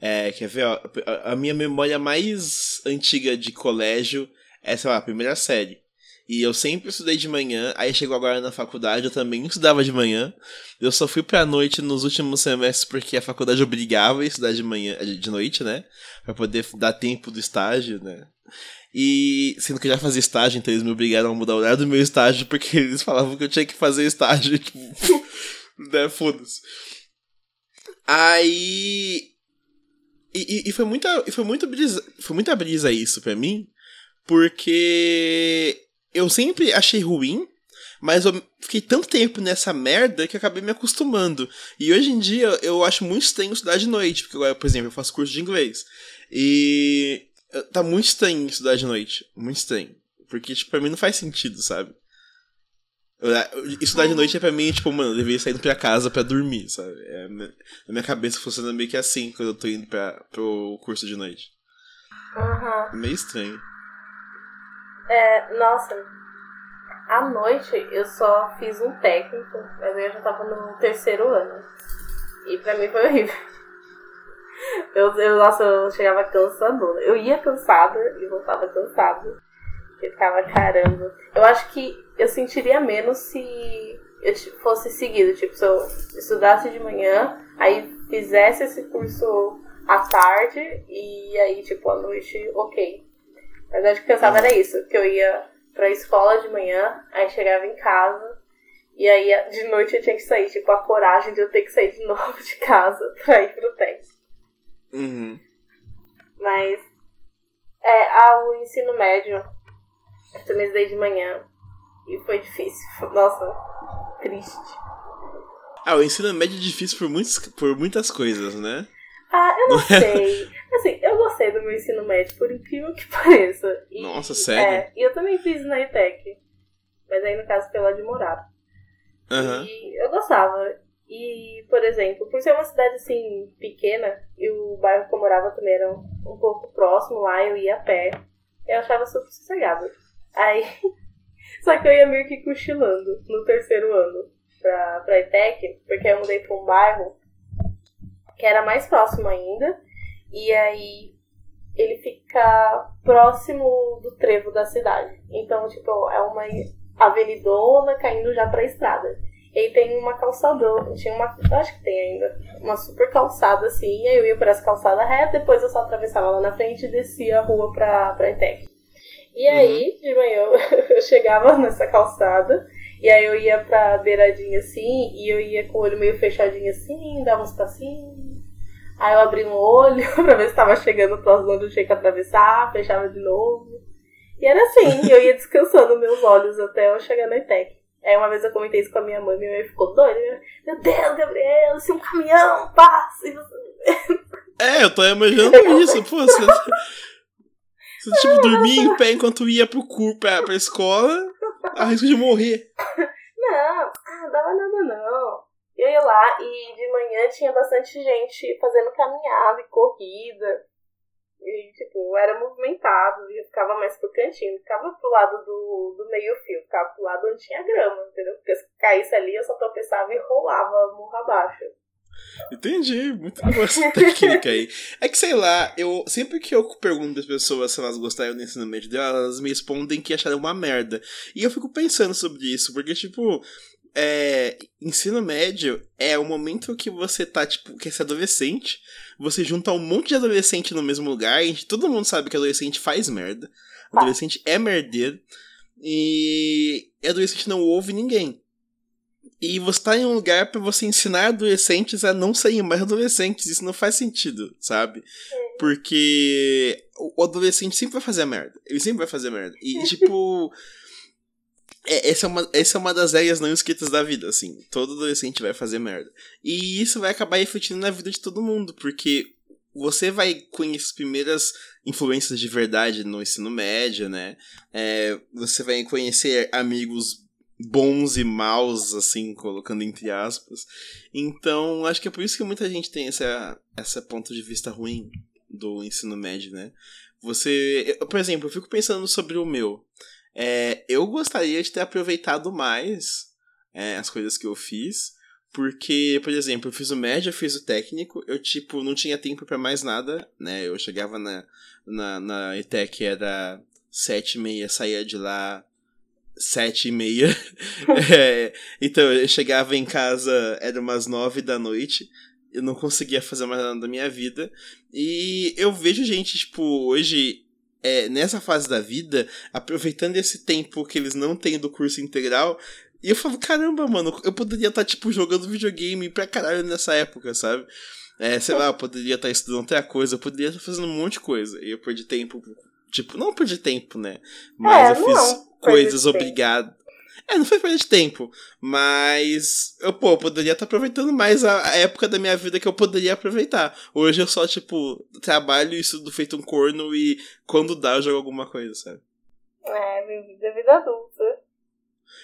É, quer ver, ó, a- a minha memória mais antiga de colégio é, sei lá, a primeira série. E eu sempre estudei de manhã, aí chegou agora na faculdade, eu também estudava de manhã. Eu só fui pra noite nos últimos semestres porque a faculdade obrigava a estudar de manhã, de noite, né? Pra poder dar tempo do estágio, né? E sendo que eu já fazia estágio, então eles me obrigaram a mudar o horário do meu estágio porque eles falavam que eu tinha que fazer estágio. Tipo, né? Foda-se. Aí. E, e- e foi muita, foi muita brisa, foi muita brisa isso pra mim, porque eu sempre achei ruim, mas eu fiquei tanto tempo nessa merda que acabei me acostumando. E hoje em dia eu acho muito estranho estudar de noite, porque agora, por exemplo, eu faço curso de inglês. E eh, tá muito estranho estudar de noite, muito estranho. Porque, tipo, pra mim não faz sentido, sabe? Eu- Estudar de noite é pra mim, tipo, mano, eu deveria sair pra casa pra dormir, sabe? É, na minha cabeça funciona meio que assim quando eu tô indo pra, pro curso de noite. É meio estranho. É, nossa, à noite eu só fiz um técnico, mas eu já tava no terceiro ano. E pra mim foi horrível. Eu, eu, nossa, eu chegava cansadora. Eu ia cansada e voltava cansada. Eu ficava, caramba. Eu acho que eu sentiria menos se eu fosse seguido. Tipo, se eu estudasse de manhã, aí fizesse esse curso à tarde e aí, tipo, à noite, ok. Mas acho que eu pensava era isso, que eu ia pra escola de manhã, aí chegava em casa, e aí de noite eu tinha que sair, tipo, a coragem de eu ter que sair de novo de casa pra ir pro técnico. Uhum. Mas é, ah, o ensino médio eu também estudei de manhã e foi difícil. Nossa, triste. Ah, o ensino médio é difícil por, muitos, por muitas coisas, né? Ah, eu não sei. Assim, meu ensino médio, por incrível que pareça. E, Nossa, sério? É, e eu também fiz na ETEC. Mas aí, no caso, pela de morar. Aham. E eu gostava. E, por exemplo, por ser uma cidade assim pequena, e o bairro que eu morava também era um, um pouco próximo lá, eu ia a pé. Eu achava super sossegado. Aí. Só que eu ia meio que cochilando no terceiro ano pra, pra ETEC, porque eu mudei pra um bairro que era mais próximo ainda. E aí ele fica próximo do trevo da cidade. Então, tipo, é uma avenidona caindo já pra estrada. E aí tem uma calçadão, tinha uma, eu acho que tem ainda, uma super calçada assim, e aí eu ia por essa calçada reta, depois eu só atravessava lá na frente e descia a rua pra, pra ETEC. E aí, de manhã, eu, eu chegava nessa calçada, e aí eu ia pra beiradinha assim, e eu ia com o olho meio fechadinho assim, dava uns passinhos. Aí eu abria um olho pra ver se tava chegando próximo onde eu tinha que atravessar, fechava de novo. E era assim, eu ia descansando meus olhos até eu chegar na ETEC. Aí uma vez eu comentei isso com a minha mãe, minha mãe ficou doida. né? Meu Deus, Gabriel, se um caminhão passa e você... É, eu tô imaginando isso, pô. Você, você tipo, dormia em pé enquanto ia pro curso, pra, pra escola, a risco de morrer. Não, ah, dava nada não. Eu ia lá e de manhã tinha bastante gente fazendo caminhada e corrida. E, tipo, era movimentado e eu ficava mais pro cantinho. Ficava pro lado do, do meio-fio, ficava pro lado onde tinha grama, entendeu? Porque se caísse ali, eu só tropeçava e rolava morro abaixo. Entendi, muito boa essa técnica aí. É que, sei lá, eu sempre que eu pergunto as pessoas se elas gostaram do ensino médio elas me respondem que acharam uma merda. E eu fico pensando sobre isso, porque, tipo, é, ensino médio é o momento que você tá, tipo, que é adolescente, você junta um monte de adolescente no mesmo lugar, e todo mundo sabe que adolescente faz merda, adolescente é merdeiro, e adolescente não ouve ninguém. E você tá em um lugar pra você ensinar adolescentes a não serem mais adolescentes. Isso não faz sentido, sabe? Porque o adolescente sempre vai fazer merda. Ele sempre vai fazer merda. E, tipo. É- essa, é uma, essa é uma das regras não escritas da vida, assim. Todo adolescente vai fazer merda. E isso vai acabar refletindo na vida de todo mundo, porque você vai conhecer as primeiras influências de verdade no ensino médio, né? É, você vai conhecer amigos bons e maus, assim, colocando entre aspas. Então, acho que é por isso que muita gente tem essa, essa ponto de vista ruim do ensino médio, né? Você. Eu, por exemplo, eu fico pensando sobre o meu. É, eu gostaria de ter aproveitado mais é, as coisas que eu fiz. Porque, por exemplo, eu fiz o médio, eu fiz o técnico, eu, tipo, não tinha tempo para mais nada, né? Eu chegava na, na, na ETEC, era sete e meia, saía de lá sete e meia. é, então, eu chegava em casa, era umas nove da noite, eu não conseguia fazer mais nada da minha vida. E eu vejo gente, tipo, hoje, é, nessa fase da vida, aproveitando esse tempo que eles não têm do curso integral. E eu falo, caramba, mano, eu poderia estar, tá, tipo, jogando videogame pra caralho nessa época, sabe? É, sei lá, eu poderia estar tá estudando outra coisa, eu poderia estar tá fazendo um monte de coisa. E eu perdi tempo. Tipo, não perdi tempo, né? Mas é, eu fiz coisas obrigado. É, não foi perda de tempo. Mas eu, pô, eu poderia estar aproveitando mais a, a, época da minha vida que eu poderia aproveitar. Hoje eu só, tipo, trabalho isso do feito um corno e quando dá eu jogo alguma coisa, sabe? É, minha vida é vida adulta.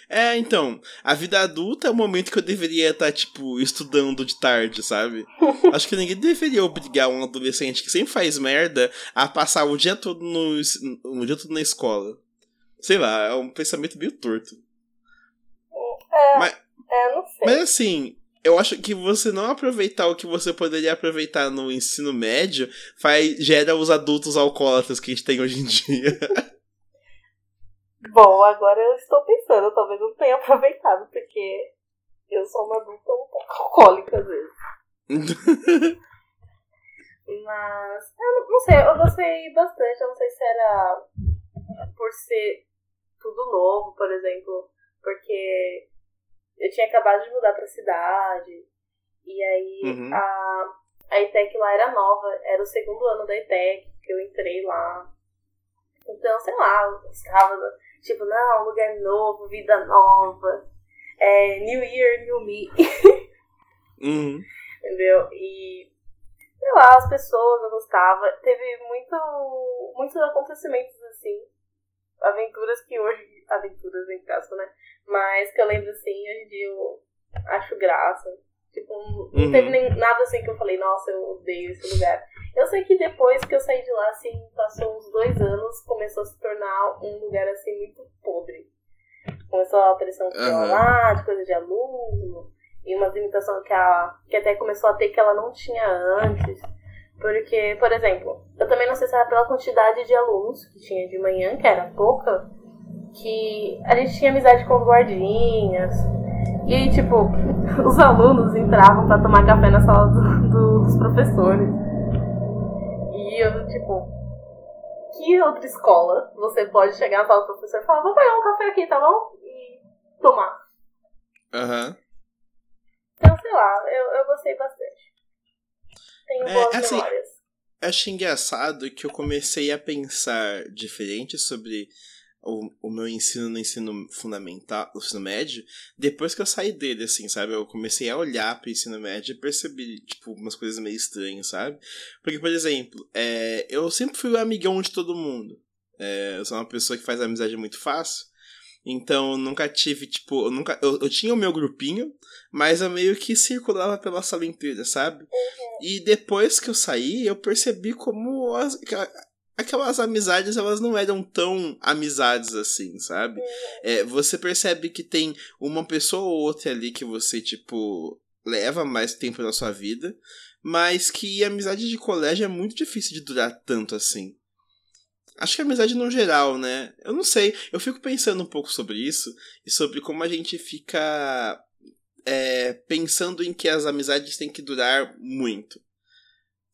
É, então, a vida adulta é o momento que eu deveria estar, tipo, estudando de tarde, sabe? Acho que ninguém deveria obrigar um adolescente que sempre faz merda a passar o dia todo no, o dia todo na escola. Sei lá, é um pensamento meio torto. É, mas, é, não sei. Mas assim, eu acho que você não aproveitar o que você poderia aproveitar no ensino médio faz, gera os adultos alcoólatras que a gente tem hoje em dia. Bom, agora eu estou pensando, talvez eu não tenha aproveitado, porque eu sou uma adulta um pouco alcoólica às vezes. Mas, eu não, não, sei, eu gostei bastante, eu não sei se era por ser tudo novo, por exemplo, porque eu tinha acabado de mudar pra cidade, e aí uhum. a, a ITEC lá era nova, era o segundo ano da ITEC que eu entrei lá. Então, sei lá, eu ficava tipo, não, lugar novo, vida nova, é, New Year, New Me. uhum. Entendeu? E sei lá, as pessoas eu gostava. Teve muito, muitos acontecimentos assim aventuras que hoje. Aventuras em caso, né? Mas que eu lembro assim, hoje em dia eu acho graça. Tipo, não uhum. teve nem nada assim que eu falei, nossa, eu odeio esse lugar. Eu sei que depois que eu saí de lá, assim, passou uns dois anos, começou a se tornar um lugar assim muito podre. Começou a aparecer um uhum. lá, de coisa de aluno, e umas imitações que, a, que até começou a ter que ela não tinha antes. Porque, por exemplo, eu também não sei se era pela quantidade de alunos que tinha de manhã, que era pouca, que a gente tinha amizade com guardinhas. E aí, tipo, os alunos entravam para tomar café na sala do, do, dos professores. E eu, tipo, que outra escola você pode chegar na sala do professor e falar, vou pegar um café aqui, tá bom? E tomar. Uhum. Então, sei lá, eu, eu gostei bastante. Tenho é, boas assim, memórias. Acho engraçado que eu comecei a pensar diferente sobre o, o meu ensino no ensino fundamental, no ensino médio, depois que eu saí dele, assim, sabe? Eu comecei a olhar pro ensino médio e percebi, tipo, umas coisas meio estranhas, sabe? Porque, por exemplo, é, eu sempre fui o amigão de todo mundo. É, eu sou uma pessoa que faz amizade muito fácil. Então, eu nunca tive, tipo, eu nunca. Eu, eu tinha o meu grupinho, mas eu meio que circulava pela sala inteira, sabe? Uhum. E depois que eu saí, eu percebi como as, aquelas amizades, elas não eram tão amizades assim, sabe? Uhum. É, você percebe que tem uma pessoa ou outra ali que você, tipo, leva mais tempo na sua vida, mas que amizade de colégio é muito difícil de durar tanto assim. Acho que a amizade no geral, né? Eu não sei. Eu fico pensando um pouco sobre isso e sobre como a gente fica é, pensando em que as amizades têm que durar muito.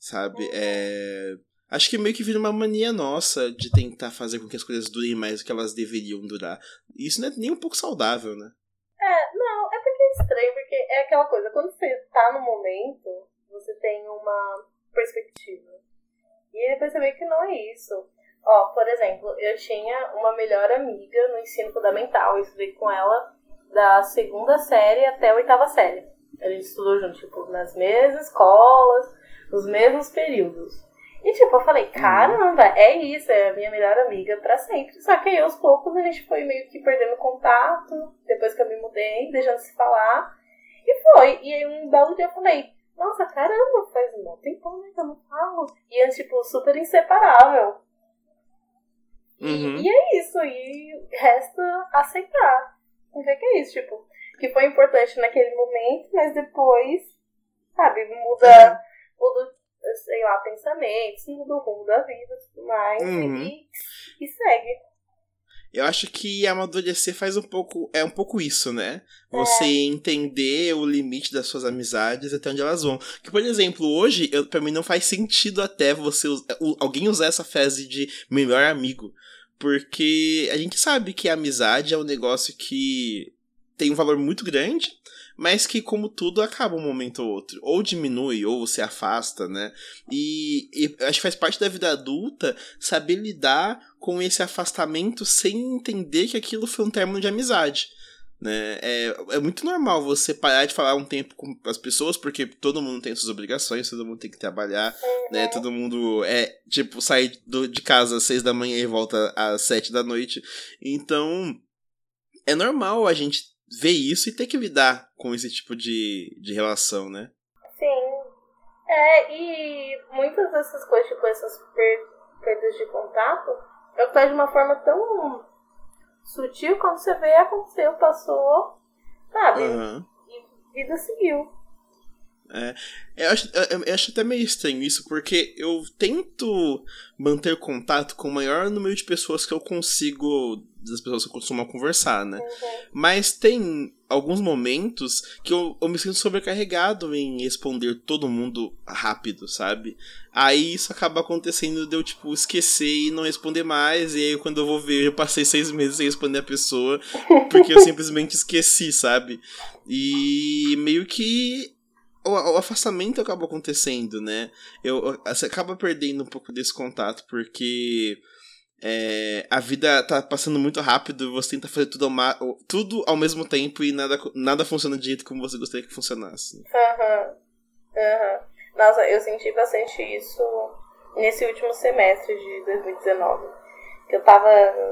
Sabe? É, acho que meio que vira uma mania nossa de tentar fazer com que as coisas durem mais do que elas deveriam durar. E isso não é nem um pouco saudável, né? É, não, é porque é estranho, porque é aquela coisa, quando você tá no momento, você tem uma perspectiva. E depois você vê que não é isso. Ó, por exemplo, eu tinha uma melhor amiga no ensino fundamental, eu estudei com ela da segunda série até a oitava série. A gente estudou junto, tipo, nas mesmas escolas, os mesmos períodos. E tipo, eu falei, caramba, é isso, é a minha melhor amiga pra sempre. Só que aí aos poucos a gente foi meio que perdendo contato, depois que eu me mudei, deixando se falar. E foi. E aí um belo dia eu falei, nossa, caramba, faz um tempão né, que eu não falo. E é tipo super inseparável. Uhum. E é isso, e resta aceitar. E ver que é isso, tipo, que foi importante naquele momento, mas depois, sabe, muda, muda sei lá, pensamentos, muda o rumo da vida e tudo mais, Uhum. e, e segue. Eu acho que amadurecer faz um pouco. É um pouco isso, né? Você É. entender o limite das suas amizades até onde elas vão. Que, por exemplo, hoje, eu, pra mim não faz sentido até você alguém usar essa frase de melhor amigo. Porque a gente sabe que a amizade é um negócio que tem um valor muito grande, mas que, como tudo, acaba um momento ou outro. Ou diminui, ou se afasta, né? E, e acho que faz parte da vida adulta saber lidar com esse afastamento sem entender que aquilo foi um término de amizade. Né? É, é muito normal você parar de falar um tempo com as pessoas, porque todo mundo tem suas obrigações, todo mundo tem que trabalhar, né? Todo mundo é, tipo, sai do, de casa às seis da manhã e volta às sete da noite. Então, é normal a gente ver isso e ter que lidar com esse tipo de, de relação, né? Sim. É, e muitas dessas coisas, tipo, essas per- perdas de contato, eu faz de uma forma tão sutil quando você vê, aconteceu, passou, sabe? Aham. E vida seguiu. Eu acho, eu, eu acho até meio estranho isso, porque eu tento manter contato com o maior número de pessoas que eu consigo, das pessoas que eu costumo conversar, né? Mas tem alguns momentos que eu, eu me sinto sobrecarregado em responder todo mundo rápido, sabe? Aí isso acaba acontecendo de eu, tipo, esquecer e não responder mais, e aí quando eu vou ver, eu passei seis meses sem responder a pessoa, porque eu simplesmente esqueci, sabe? E meio que o, afastamento acaba acontecendo, né? Eu, eu- você acaba perdendo um pouco desse contato, porque é, a vida tá passando muito rápido, você tenta fazer tudo ao, tudo ao mesmo tempo e nada, nada funciona do jeito como você gostaria que funcionasse. Aham. Aham. Nossa, eu senti bastante isso nesse último semestre de 2019. Que eu tava,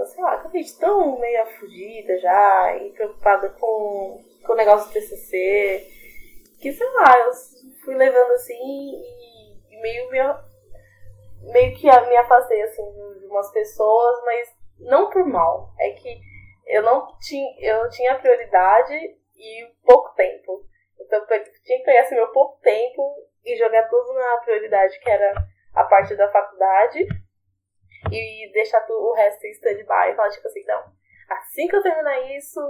sei lá, com a gente tão meio fugida já e preocupada com, com o negócio do TCC. Que, sei lá, eu fui levando assim e, meio, meio que me afastei assim de umas pessoas, mas não por mal. É que eu não tinha, eu tinha prioridade e pouco tempo. Então eu tinha que pegar esse meu pouco tempo e jogar tudo na prioridade, que era a parte da faculdade, e deixar tu- o resto em stand-by. E falar, tipo assim, não, assim que eu terminar isso,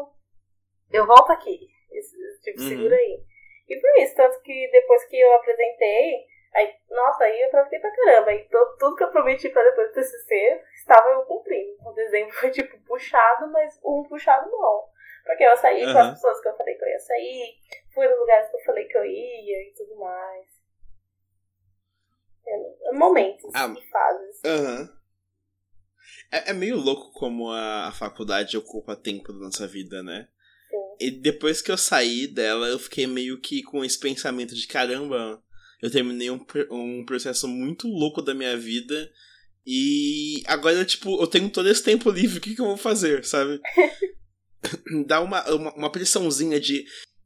eu volto aqui. Tipo, Uhum. segura aí. E por isso, tanto que depois que eu apresentei, aí, nossa, aí eu aproveitei pra caramba. E to- tudo que eu prometi pra depois do TCC, estava eu cumprindo. O desenho foi, tipo, puxado, mas um puxado não. Porque eu saí com Aham. as pessoas que eu falei que eu ia sair, fui nos lugares que eu falei que eu ia e tudo mais. É, momentos Ah. e fases. Aham. É, é meio louco como a, a faculdade ocupa tempo da nossa vida, né? Sim. E depois que eu saí dela, eu fiquei meio que com esse pensamento de caramba, eu terminei um, um processo muito louco da minha vida. E agora, tipo, eu tenho todo esse tempo livre, o que, que eu vou fazer, sabe? Dá uma, uma, uma pressãozinha de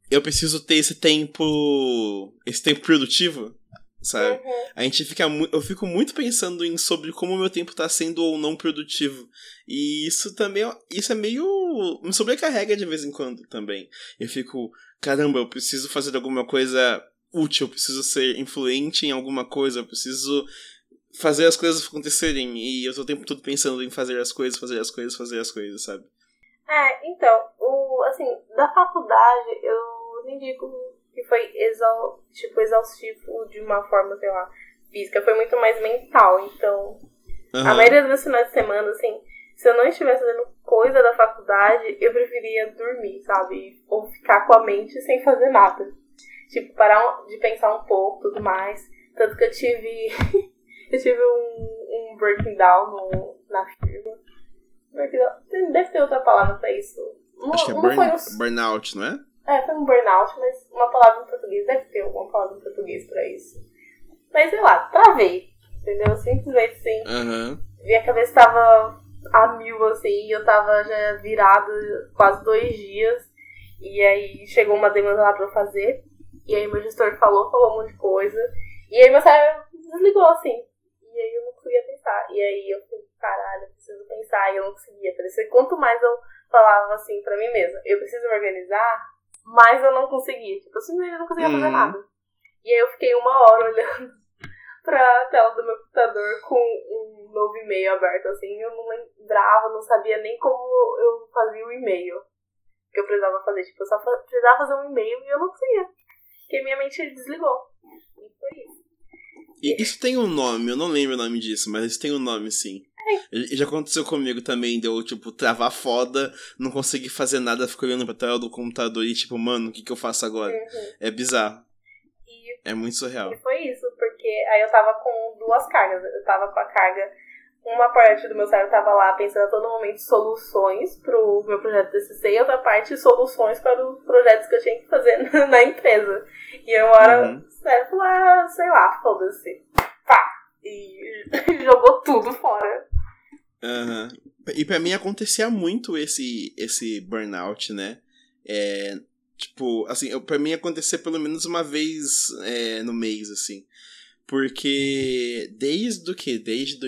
eu preciso ter esse tempo. esse tempo produtivo, sabe? Uhum. A gente fica eu fico muito pensando em sobre como o meu tempo tá sendo ou não produtivo. E isso também é- isso é meio me sobrecarrega de vez em quando também. Eu fico, caramba, eu preciso fazer alguma coisa útil, eu preciso ser influente em alguma coisa, eu preciso fazer as coisas acontecerem e eu tô o tempo todo pensando em fazer as coisas, fazer as coisas, fazer as coisas, sabe? É, então, o, assim, da faculdade, eu nem digo que foi exau, tipo, exaustivo de uma forma, sei lá, física, foi muito mais mental. Então, a Aham. maioria dos meus finais de semana, assim, se eu não estivesse fazendo coisa da faculdade, eu preferia dormir, sabe? Ou ficar com a mente sem fazer nada. Tipo, parar de pensar um pouco tudo mais. Tanto que eu tive. eu tive um, um breaking down no, na firma. Deve ter outra palavra pra isso. Uma, Acho que é burn- foi um, burnout, não é? é, foi um burnout, mas uma palavra em português. Deve ter alguma palavra em português pra isso. Mas sei lá, travei. Entendeu? Simplesmente assim. Aham. Minha cabeça tava a mil, assim, e eu tava já virada quase dois dias. E aí chegou uma demanda lá pra eu fazer. E aí meu gestor falou, falou um monte de coisa. E aí meu cérebro desligou, assim. E aí eu não conseguia pensar. E aí eu falei, caralho, eu preciso pensar. E eu não conseguia. Parecia quanto mais eu falava assim pra mim mesma, eu preciso me organizar, mais eu não conseguia. Tipo, eu simplesmente não conseguia fazer Uhum. nada. E aí eu fiquei uma hora olhando pra tela do meu computador com um novo e-mail aberto, assim. Eu não lembrava, não sabia nem como eu fazia o e-mail que eu precisava fazer. Tipo, eu só precisava fazer um e-mail e eu não conseguia. Porque minha mente desligou. E foi isso. E isso tem um nome, eu não lembro o nome disso, mas isso tem um nome sim. E- Já aconteceu comigo também, deu, tipo, travar foda, não conseguir fazer nada, ficar olhando pra tela do computador e, tipo, mano, o que, que eu faço agora? Uhum. É bizarro. E É muito surreal. E foi isso, porque aí eu tava com duas cargas. Eu tava com a carga. Uma parte do meu cérebro tava lá pensando a todo momento soluções pro meu projeto TCC e outra parte soluções para os projetos que eu tinha que fazer na, empresa. E uma hora Uhum. o cérebro falou, ah, sei lá, foda-se. Pá! E jogou tudo fora. Aham. E pra mim acontecia muito esse, esse burnout, né? É, tipo, assim, eu, pra mim acontecia pelo menos uma vez é, no mês, assim. Porque desde o que? Desde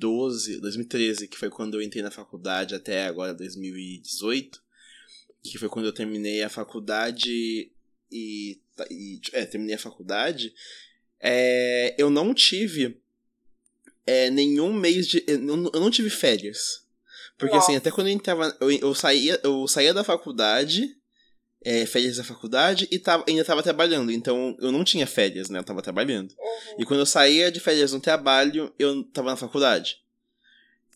2012, 2013, que foi quando eu entrei na faculdade, até agora 2018, que foi quando eu terminei a faculdade e. e é, terminei a faculdade. É, eu não tive é, nenhum mês de. Eu não, eu não tive férias. Porque assim, Nossa. até quando eu entrava. Eu, eu, saía, eu saía da faculdade, é, férias da faculdade, e tava, ainda tava trabalhando. Então eu não tinha férias, né? Eu tava trabalhando. Uhum. E quando eu saía de férias no trabalho, eu tava na faculdade.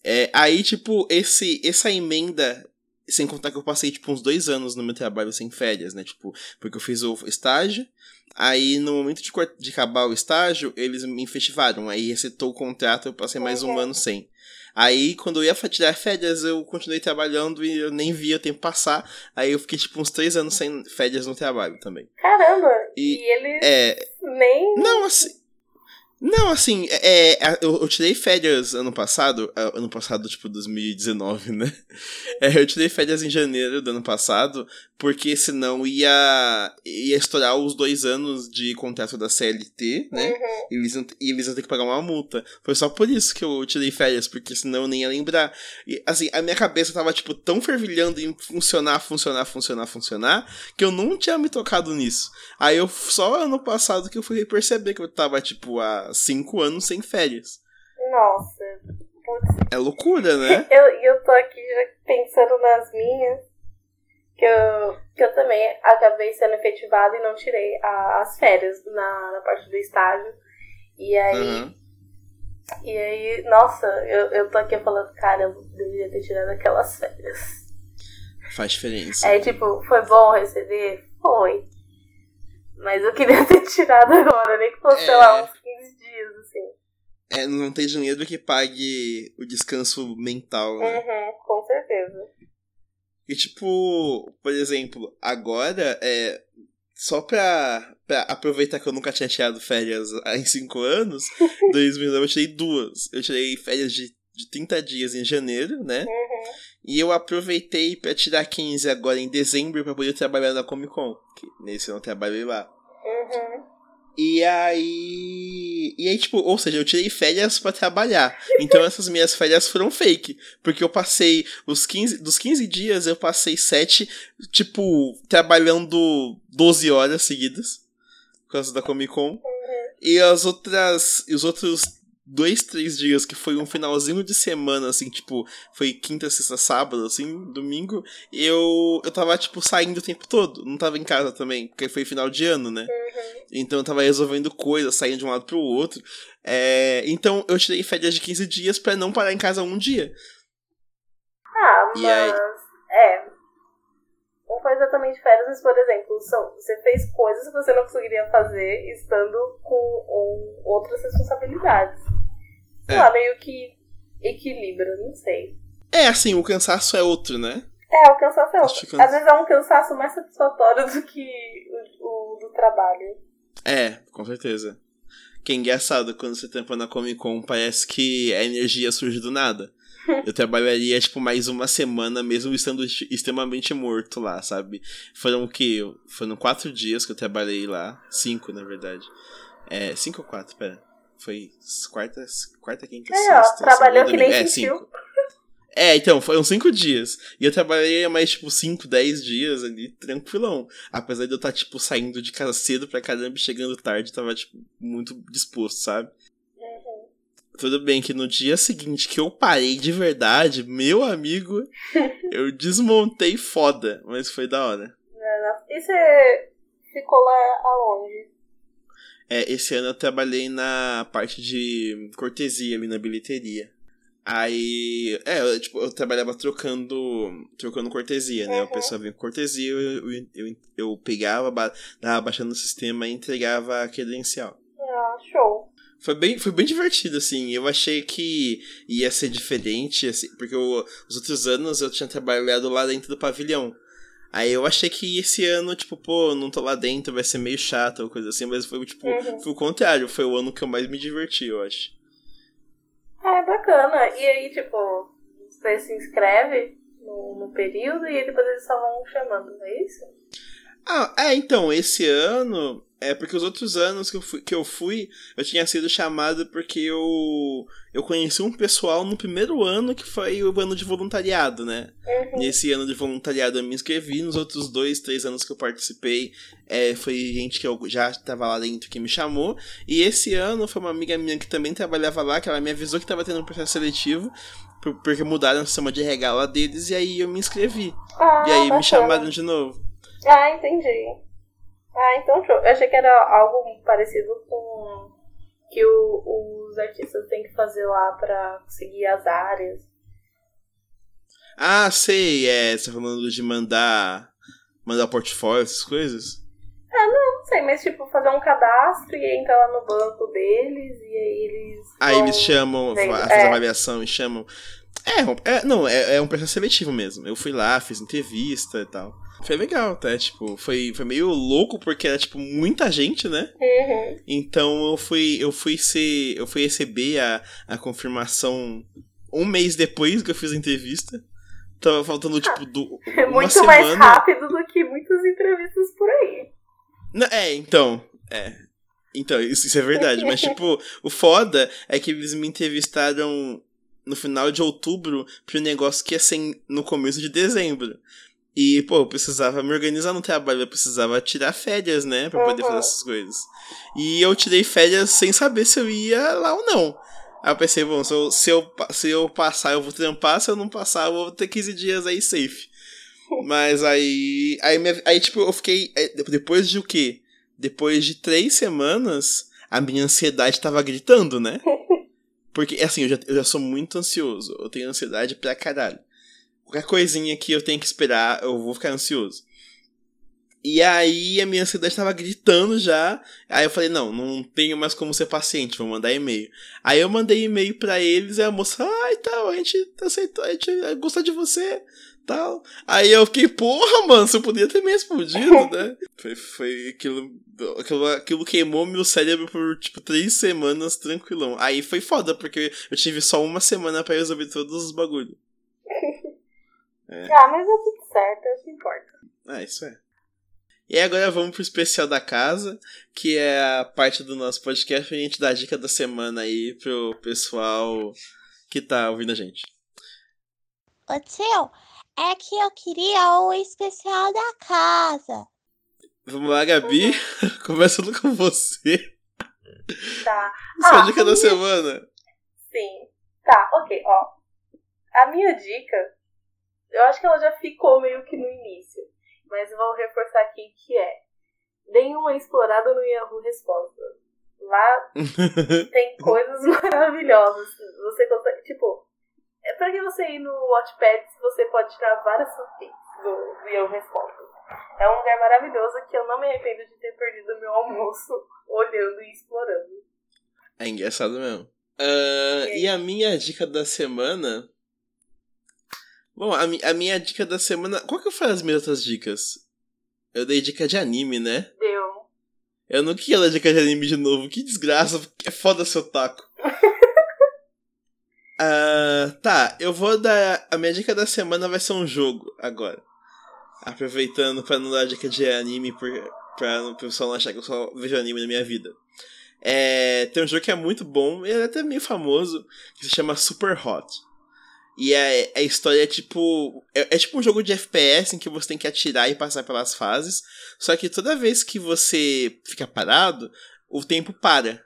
É, aí, tipo, esse, essa emenda. Sem contar que eu passei, tipo, uns dois anos no meu trabalho sem férias, né? Tipo, porque eu fiz o estágio. Aí, no momento de, de acabar o estágio, eles me efetivaram. Aí, recetou o contrato, eu passei mais um Uhum. ano sem. Aí, quando eu ia tirar férias, eu continuei trabalhando e eu nem via o tempo passar. Aí, eu fiquei, tipo, uns três anos sem férias no trabalho também. Caramba! E- E, eles É, nem. não, assim. Não, assim, é, é, eu, eu tirei férias ano passado, ah, ano passado, tipo, 2019, né? É, eu tirei férias em janeiro do ano passado, porque senão ia, ia estourar os dois anos de contrato da CLT, né? Uhum. E eles, iam- e eles iam ter que pagar uma multa. Foi só por isso que eu tirei férias, porque senão eu nem ia lembrar. E, assim, a minha cabeça tava, tipo, tão fervilhando em funcionar, funcionar, funcionar, funcionar, que eu não tinha me tocado nisso. Aí eu, só ano passado que eu fui perceber que eu tava, tipo, há cinco anos sem férias. Nossa. Putz, É loucura, né? Eu, eu tô aqui já pensando nas minhas, que eu, que eu também acabei sendo efetivada e não tirei a- as férias na, na parte do estágio. E aí, Aham. e aí nossa, eu, eu tô aqui falando, cara, eu deveria ter tirado aquelas férias. Faz diferença. Aí, tipo, foi bom receber? Foi. Mas eu queria ter tirado agora, nem que fosse, sei lá, É. uns 15 dias. É, não tem dinheiro que pague o descanso mental, né? Uhum, com certeza. E tipo, por exemplo, agora é. Só pra, pra aproveitar que eu nunca tinha tirado férias há em 5 anos, 2009 eu tirei duas. Eu tirei férias de, de 30 dias em janeiro, né? Uhum. E eu aproveitei pra tirar 15 agora em dezembro pra poder trabalhar na Comic Con. Que nesse eu não trabalhei lá. Uhum. E aí. E aí, tipo, ou seja, eu tirei férias pra trabalhar. Então essas minhas férias foram fake. Porque eu passei os 15. Dos 15 dias, eu passei 7, tipo, trabalhando 12 horas seguidas. Por causa da Comic Con. E as outras. E os outros dois, três dias, que foi um finalzinho de semana, assim, tipo, foi quinta, sexta, sábado, assim, domingo, eu, eu tava, tipo, saindo o tempo todo. Não tava em casa também, porque foi final de ano, né? Uhum. Então eu tava resolvendo coisas, saindo de um lado pro outro. É, então eu tirei férias de 15 dias pra não parar em casa um dia. Ah, mas. E aí? É. Foi exatamente férias, mas, por exemplo, são, você fez coisas que você não conseguiria fazer estando com ou- outras responsabilidades. Sei É. lá, meio que equilibra, não sei. É, assim, o cansaço é outro, né? É, o cansaço é outro. que Às vezes é um cansaço mais satisfatório do que o, o do trabalho. É, com certeza. Que é engraçado, quando você tampa na Comic Con, parece que a energia surge do nada. Eu trabalharia, tipo, mais uma semana, mesmo estando extremamente morto lá, sabe? Foram o quê? Foram quatro dias que eu trabalhei lá. Cinco, na verdade. É, cinco ou quatro, pera. Foi quarta, quarta quinta, É, sexta. ó, trabalhou que nem. É, sentiu. É, então, foram cinco dias. E eu trabalhei mais, tipo, cinco, dez dias ali, tranquilão. Apesar de eu estar, tipo, saindo de casa cedo pra caramba e chegando tarde, tava, tipo, muito disposto, sabe? Tudo bem que no dia seguinte que eu parei de verdade, meu amigo, eu desmontei foda, mas foi da hora. E você ficou lá aonde? É, esse ano eu trabalhei na parte de cortesia ali na bilheteria. Aí, é, eu, tipo, eu trabalhava trocando, trocando cortesia, né? Uhum. O pessoal vinha com cortesia, eu, eu, eu, eu pegava, dava baixando no sistema e entregava a credencial. Ah, show. Foi bem, foi bem divertido, assim. Eu achei que ia ser diferente, assim, porque eu- os outros anos eu tinha trabalhado lá dentro do pavilhão. Aí eu achei que esse ano, tipo, pô, não tô lá dentro, vai ser meio chato ou coisa assim, mas foi, tipo, Uhum. foi o contrário, foi o ano que eu mais me diverti, eu acho. É bacana. E aí, tipo, você se inscreve no, no período e depois eles só vão chamando, não é isso? Ah, é, então, esse ano. É porque os outros anos que eu fui, que eu, fui eu tinha sido chamado porque eu, eu conheci um pessoal no primeiro ano que foi o ano de voluntariado, né? Uhum. Nesse ano de voluntariado eu me inscrevi, nos outros dois, três anos que eu participei, é, foi gente que eu já estava lá dentro que me chamou. E esse ano foi uma amiga minha que também trabalhava lá, que ela me avisou que estava tendo um processo seletivo, por- porque mudaram o sistema de regala deles, e aí eu me inscrevi. Ah, e aí bacana. me chamaram de novo. Ah, entendi. Ah, então show. Eu achei que era algo parecido com que o- os artistas têm que fazer lá pra seguir as áreas. Ah, sei, é, você tá falando de mandar. Mandar portfólio, essas coisas? Não sei, mas tipo, fazer um cadastro e entrar lá no banco deles e aí eles. Aí eles chamam, vendo, fazem é. avaliação e chamam. É, é não, é, é um processo seletivo mesmo. Eu fui lá, fiz entrevista e tal. Foi legal, tá? Tipo, foi, foi meio louco porque era, tipo, muita gente, né? Uhum. Então eu fui, eu fui ser. Eu fui receber a, a confirmação um mês depois que eu fiz a entrevista. Tava faltando, tipo, do, É uma muito semana. mais rápido do que muitas entrevistas por aí. Não, é, então. É. Então, isso, isso é verdade. Mas, tipo, o foda é que eles me entrevistaram no final de outubro pro negócio que ia ser no começo de dezembro. E, pô, eu precisava me organizar no trabalho, eu precisava tirar férias, né? Pra poder Uhum. fazer essas coisas. E eu tirei férias sem saber se eu ia lá ou não. Aí eu pensei, bom, se eu, se eu, se eu passar, eu vou trampar, se eu não passar, eu vou ter 15 dias aí safe. Mas aí. Aí, minha- aí, tipo, eu fiquei. é, Depois de o quê? Depois de três semanas, a minha ansiedade tava gritando, né? Porque, assim, eu já, eu já sou muito ansioso. Eu tenho ansiedade pra caralho. Qualquer coisinha que eu tenho que esperar, eu vou ficar ansioso. E aí a minha ansiedade tava gritando já. Aí eu falei, não, não tenho mais como ser paciente, vou mandar e-mail. Aí eu mandei e-mail pra eles e a moça, ai tal, a gente aceitou, a gente gostou de você, tal. Aí eu fiquei, porra, mano, você podia ter me respondido, né? Foi, foi aquilo, aquilo, aquilo queimou meu cérebro por, tipo, três semanas tranquilão. Aí foi foda, porque eu tive só uma semana pra resolver todos os bagulhos. Ah, mas é tudo certo, é o que importa. Ah, isso é. E agora vamos pro especial da casa, que é a parte do nosso podcast pra gente dar a dica da semana aí pro pessoal que tá ouvindo a gente. Ô tio, é que eu queria o especial da casa. Vamos lá, Gabi, começando com você. Tá. Sua Ah, dica da minha- semana. Sim. Tá, ok, ó. A minha dica, eu acho que ela já ficou meio que no início, mas eu vou reforçar aqui que é deem uma explorada no Yahoo Respostas. Lá tem coisas maravilhosas. Você consegue, tipo, é pra que você ir no Watchpad se você pode tirar várias fanfics do, do Yahoo Respostas. É um lugar maravilhoso que eu não me arrependo de ter perdido meu almoço olhando e explorando. É engraçado mesmo. Ah, e a minha dica da semana. Bom, a, mi- a minha dica da semana. Qual que foi as minhas outras dicas? Eu dei dica de anime, né? Deu. Eu não queria ler dica de anime de novo. Que desgraça. É foda seu taco. Ah, tá, eu vou dar. A minha dica da semana vai ser um jogo agora. Aproveitando pra não dar dica de anime, por, pra o pessoal não achar que eu só vejo anime na minha vida. É, tem um jogo que é muito bom, ele é até meio famoso, que se chama Super Hot. E a, a história é tipo. É, é, tipo um jogo de FPS em que você tem que atirar e passar pelas fases. Só que toda vez que você fica parado, o tempo para.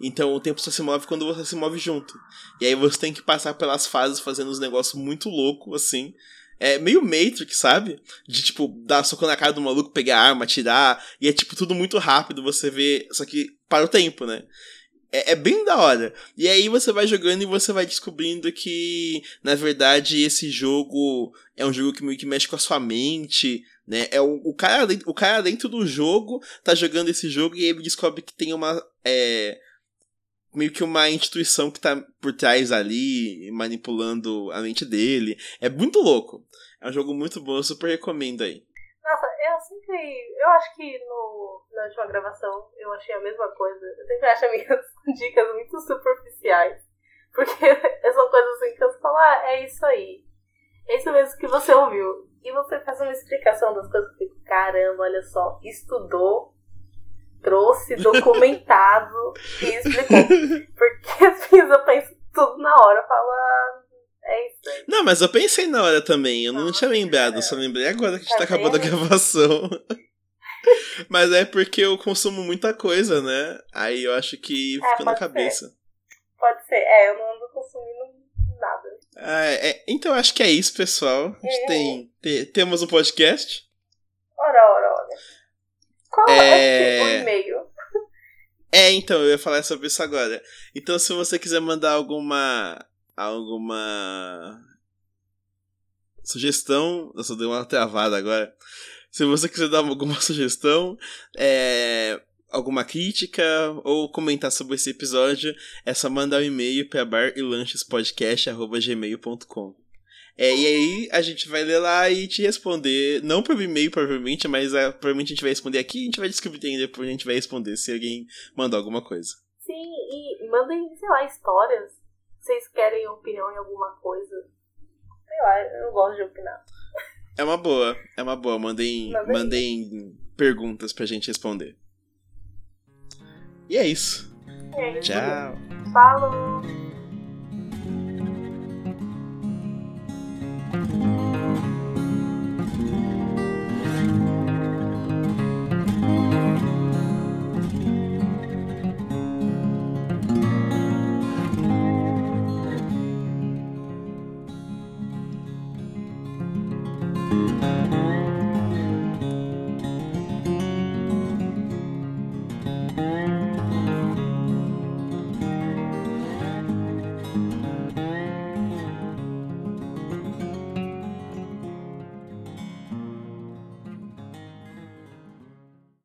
Então o tempo só se move quando você se move junto. E aí você tem que passar pelas fases fazendo uns negócios muito loucos, assim. É meio Matrix, sabe? De tipo, dar soco na cara do maluco, pegar a arma, atirar. E é tipo tudo muito rápido, você vê. Só que para o tempo, né? É, é, bem da hora. E aí você vai jogando e você vai descobrindo que, na verdade, esse jogo é um jogo que meio que mexe com a sua mente, né? É o, o, cara, o cara dentro do jogo tá jogando esse jogo e ele descobre que tem uma. É, meio que uma instituição que tá por trás ali, manipulando a mente dele. É muito louco. É um jogo muito bom, eu super recomendo aí. Nossa, eu acho que no, na última gravação eu achei a mesma coisa. Eu sempre acho minhas dicas muito superficiais. Porque são coisas assim que eu falo, ah, é isso aí. É isso mesmo que você ouviu. E você faz uma explicação das coisas que caramba, olha só, estudou, trouxe, documentado e explicou. Porque assim, eu penso tudo na hora, falo, ah, é isso aí. Não, mas eu pensei na hora também, eu não, não tinha lembrado, é. só lembrei agora que a gente tá, tá acabando a gravação. Mas é porque eu consumo muita coisa, né? Aí eu acho que é, fica na cabeça. Ser. Pode ser. É, eu não ando consumindo nada. Ah, é, então acho que é isso, pessoal. A gente uhum. tem, tem, temos um podcast. Ora, ora, ora. Qual é, é o e-mail? É, então, eu ia falar sobre isso agora. Então, se você quiser mandar alguma. Alguma. sugestão. Eu dei uma travada agora. Se você quiser dar alguma sugestão, é, alguma crítica ou comentar sobre esse episódio, é só mandar um e-mail para barilanchespodcast.gmail.com. É, e aí a gente vai ler lá e te responder, não por e-mail provavelmente, mas é, provavelmente a gente vai responder aqui e a gente vai descobrir ainda depois a gente vai responder se alguém mandou alguma coisa. Sim, e mandem, sei lá, histórias. Vocês querem opinião em alguma coisa? Sei lá, eu gosto de opinar. É uma boa, é uma boa. Mandem, mandem perguntas pra gente responder. E é isso. É isso. Tchau. Falou.